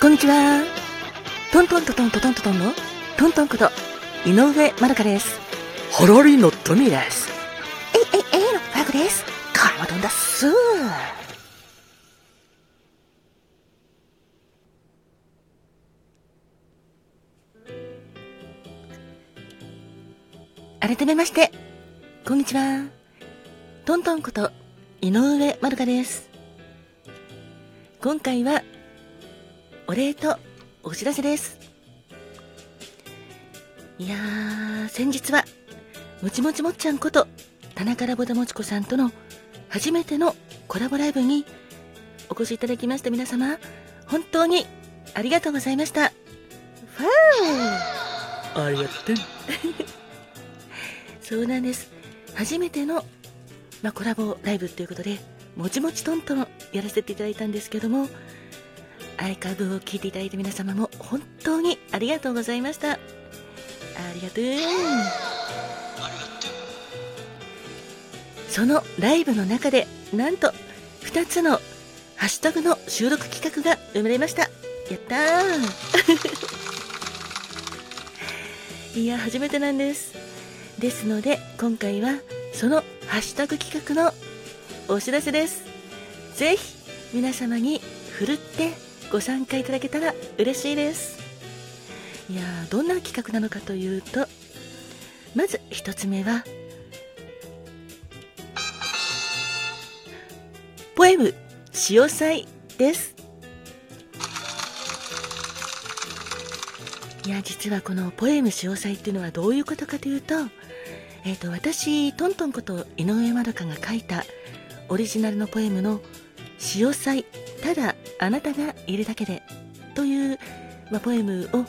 こんにちは。トントントントントントンのトントンこと井上まるかです。ハラリのトミーです。えいえいえいのファグです。カラマトンだっす。改めまして、こんにちは。トントンこと井上まるかです。今回はお礼とお知らせです。いやー、先日は、もちもちもっちゃんこと、田中ラボダもちこさんとの初めてのコラボライブにお越しいただきました皆様、本当にありがとうございました。ファーありがとう。そうなんです。初めての、まあ、コラボライブということで、もちもちトントンやらせていただいたんですけども、アイカブを聞いていただいた皆様も本当にありがとうございました。ありがとう。そのライブの中で、なんと、2つのハッシュタグの収録企画が生まれました。やったー いや、初めてなんです。ですので、今回は、そのハッシュタグ企画のお知らせです。ぜひ、皆様にふるってご参加いただけたら嬉しいです。いや、どんな企画なのかというと、まず一つ目は、ポエム、潮祭です。いや、実はこのポエム潮祭っていうのはどういうことかというと、えっ、と、私、トントンこと井上まどかが書いたオリジナルのポエムの潮祭、ただあなたがいるだけでという、まあ、ポエムを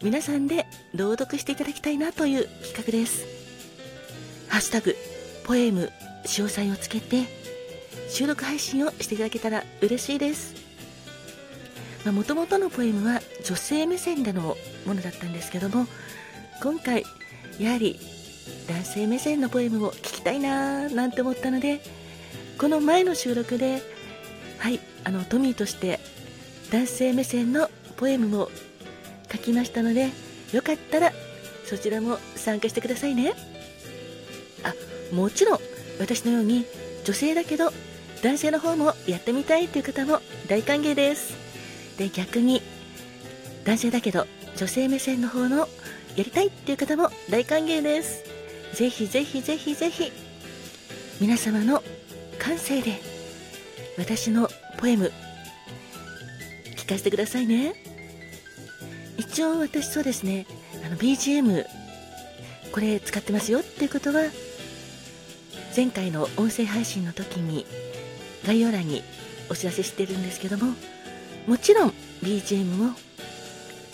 皆さんで朗読していただきたいなという企画です。ハッシュタグ、ポエム、潮祭をつけて収録配信をしていただけたら嬉しいです。もともとのポエムは女性目線でのものだったんですけども、今回、やはり男性目線のポエムを聞きたいなーなんて思ったので、この前の収録で、はい、あの、トミーとして男性目線のポエムも書きましたので、よかったらそちらも参加してくださいね。あ、もちろん私のように女性だけど男性の方もやってみたいという方も大歓迎です。で、逆に男性だけど女性目線の方のやりたいっていう方も大歓迎です。ぜひぜひぜひぜひ皆様の感性で私のポエム。聞かせてくださいね。一応私そうですね、あの BGM これ使ってますよっていうことは前回の音声配信の時に概要欄にお知らせしてるんですけどももちろん BGM も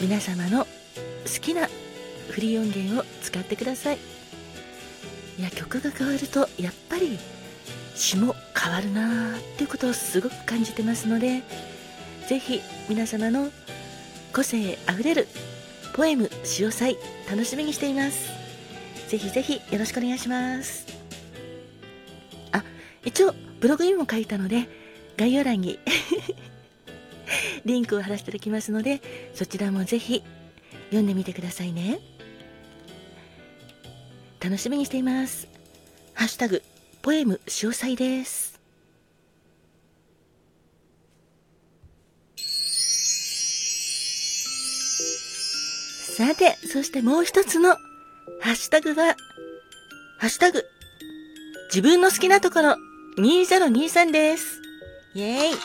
皆様の好きなフリー音源を使ってください。いや曲が変わるとやっぱり詞も変わるなーっていうことをすごく感じてますのでぜひ皆様の個性あふれるポエム潮祭楽しみにしています。ぜひぜひよろしくお願いします。あ一応ブログにも書いたので概要欄に リンクを貼らせていただきますのでそちらもぜひ読んでみてくださいね。楽しみにしています。ハッシュタグポエム潮祭ですさて、そしてもう一つのハッシュタグは、ハッシュタグ、自分の好きなところ2023です。イェ ーイ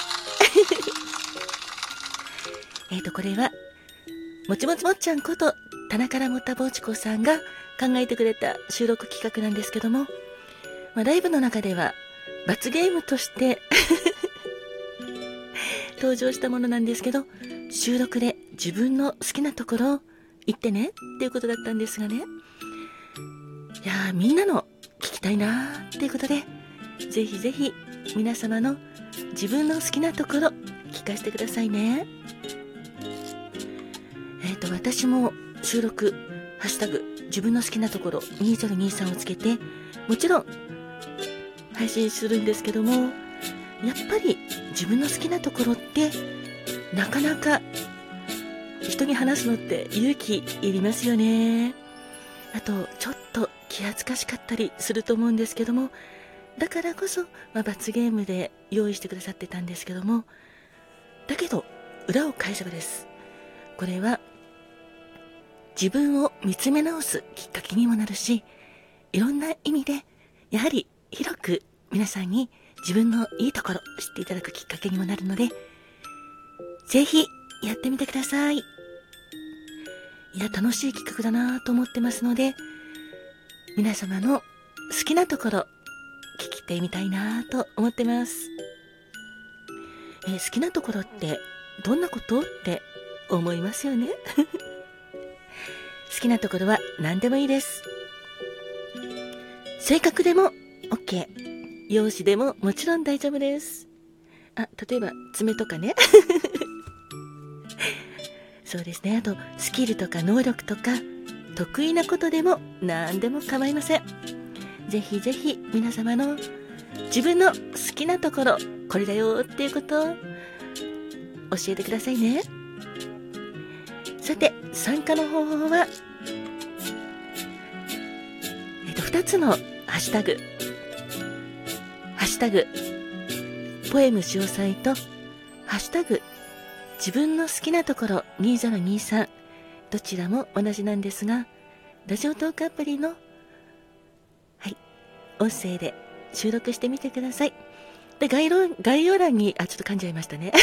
えっと、これは、もちもちもっちゃんこと、田中らもたぼうちこさんが考えてくれた収録企画なんですけども、まあ、ライブの中では、罰ゲームとして 登場したものなんですけど、収録で自分の好きなところを言ってねっていうことだったんですがね。いやー、みんなの聞きたいなーっていうことで、ぜひぜひ皆様の自分の好きなところ聞かせてくださいね。えっ、と、私も収録、ハッシュタグ、自分の好きなところ2023をつけて、もちろん配信するんですけども、やっぱり自分の好きなところってなかなか人に話すのって勇気いりますよね。あとちょっと気恥ずかしかったりすると思うんですけどもだからこそ、まあ、罰ゲームで用意してくださってたんですけどもだけど裏を返せばです。これは自分を見つめ直すきっかけにもなるしいろんな意味でやはり広く皆さんに自分のいいところ知っていただくきっかけにもなるのでぜひやってみてください。いや楽しい企画だなと思ってますので皆様の好きなところ聞きてみたいなと思ってます、えー、好きなところってどんなことって思いますよね？好きなところは何でもいいです。性格でも OK 容姿でももちろん大丈夫です。あ例えば爪とかね。そうですね。あとスキルとか能力とか得意なことでも何でも構いません。ぜひぜひ皆様の自分の好きなところこれだよっていうことを教えてくださいね。さて参加の方法はえっと2つのハッシュタグ。ハッシュタグ。ポエム詳細とハッシュタグ。自分の好きなところ2023どちらも同じなんですがラジオトークアプリのはい音声で収録してみてください。で、概要概要欄に、あ、ちょっと噛んじゃいましたね。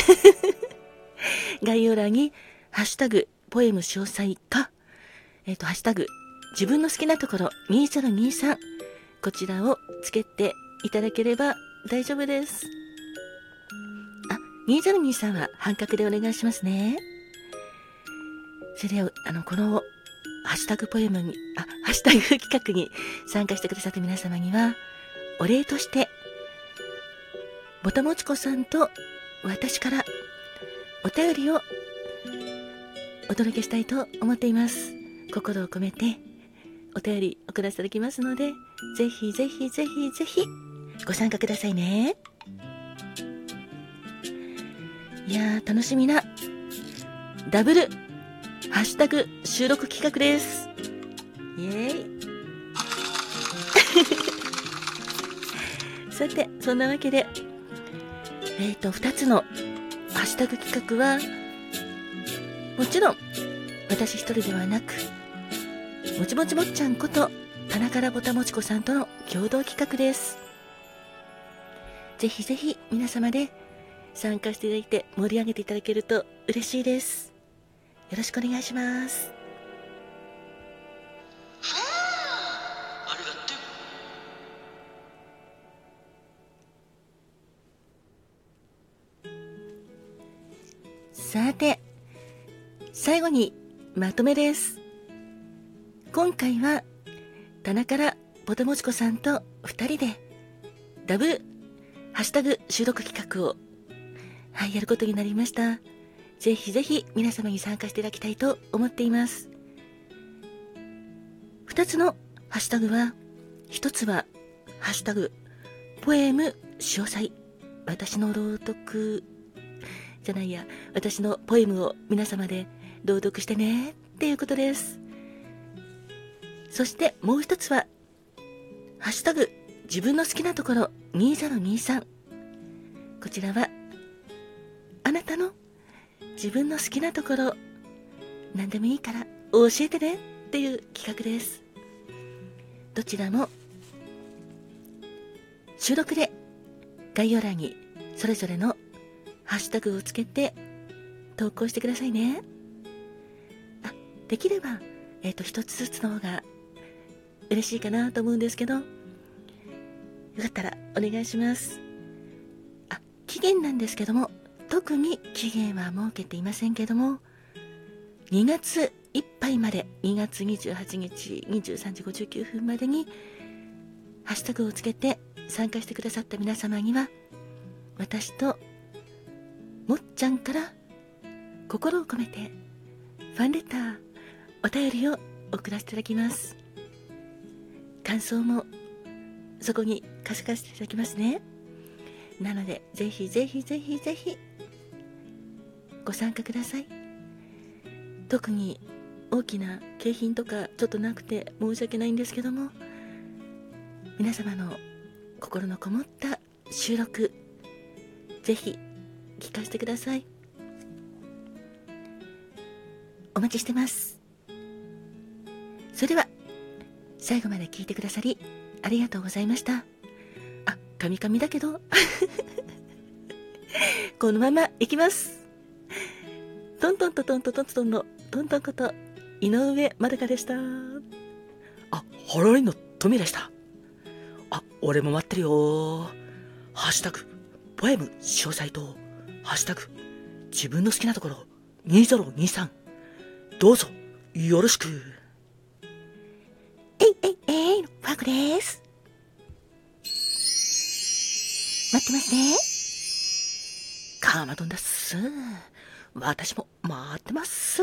概要欄に、ハッシュタグ、ポエム詳細か、えっ、ー、と、ハッシュタグ、自分の好きなところ2023、こちらをつけていただければ大丈夫です。あ、2023は半角でお願いしますね。それで、あの、このハッシュタグポエムに、あ、ハッシュタグ企画に参加してくださった皆様には、お礼として、ぼたもちこさんと私からお便りをお届けしたいと思っています。心を込めてお便り送らせていただきますので、ぜひぜひぜひぜひご参加くださいね。いやー、楽しみなダブルハッシュタグ収録企画です。イェーイ。さて、そんなわけで、えっ、ー、と、2つのハッシュタグ企画は、もちろん、私一人ではなく、もちもちもっちゃんこと、田中らぼたもちこさんとの共同企画です。ぜひぜひ皆様で参加していただいて盛り上げていただけると嬉しいです。よろしくお願いします。さて、最後にまとめです。今回は、棚からぼたもちこさんと二人で、ダブハッシュタグ収録企画を、はい、やることになりました。ぜひぜひ皆様に参加していただきたいと思っています。二つのハッシュタグは、一つは、ハッシュタグ、ポエム詳細。私の朗読、じゃないや、私のポエムを皆様で朗読してねっていうことです。そしてもう一つは、ハッシュタグ、自分の好きなところ2023。こちらは、あなたの自分の好きなところ何でもいいから教えてねっていう企画ですどちらも収録で概要欄にそれぞれのハッシュタグをつけて投稿してくださいねあできればえっ、ー、と一つずつの方が嬉しいかなと思うんですけど。よかったらお願いします。あ期限なんですけども。特に期限は設けていませんけども。2月いっぱいまで2月28日23時59分までにハッシュタグをつけて参加してくださった皆様には私ともっちゃんから心を込めてファンレターお便りを送らせていただきます。感想もそこに書かせていただきますね。なのでぜひぜひぜひぜひご参加ください。特に大きな景品とかちょっとなくて申し訳ないんですけども皆様の心のこもった収録ぜひ聞かせてください。お待ちしてます。それでは最後まで聞いてくださりありがとうございましたあカミカミだけど このままいきますトントントントントントンのトントンこと井上まどかでしたあ、ホロリの富でした。あ、俺も待ってるよ。ハッシュタグ、ポエム詳細と、ハッシュタグ、自分の好きなところ、2023。どうぞ、よろしく。えいのパークです待ってますねカマドンだっす。私も待ってます。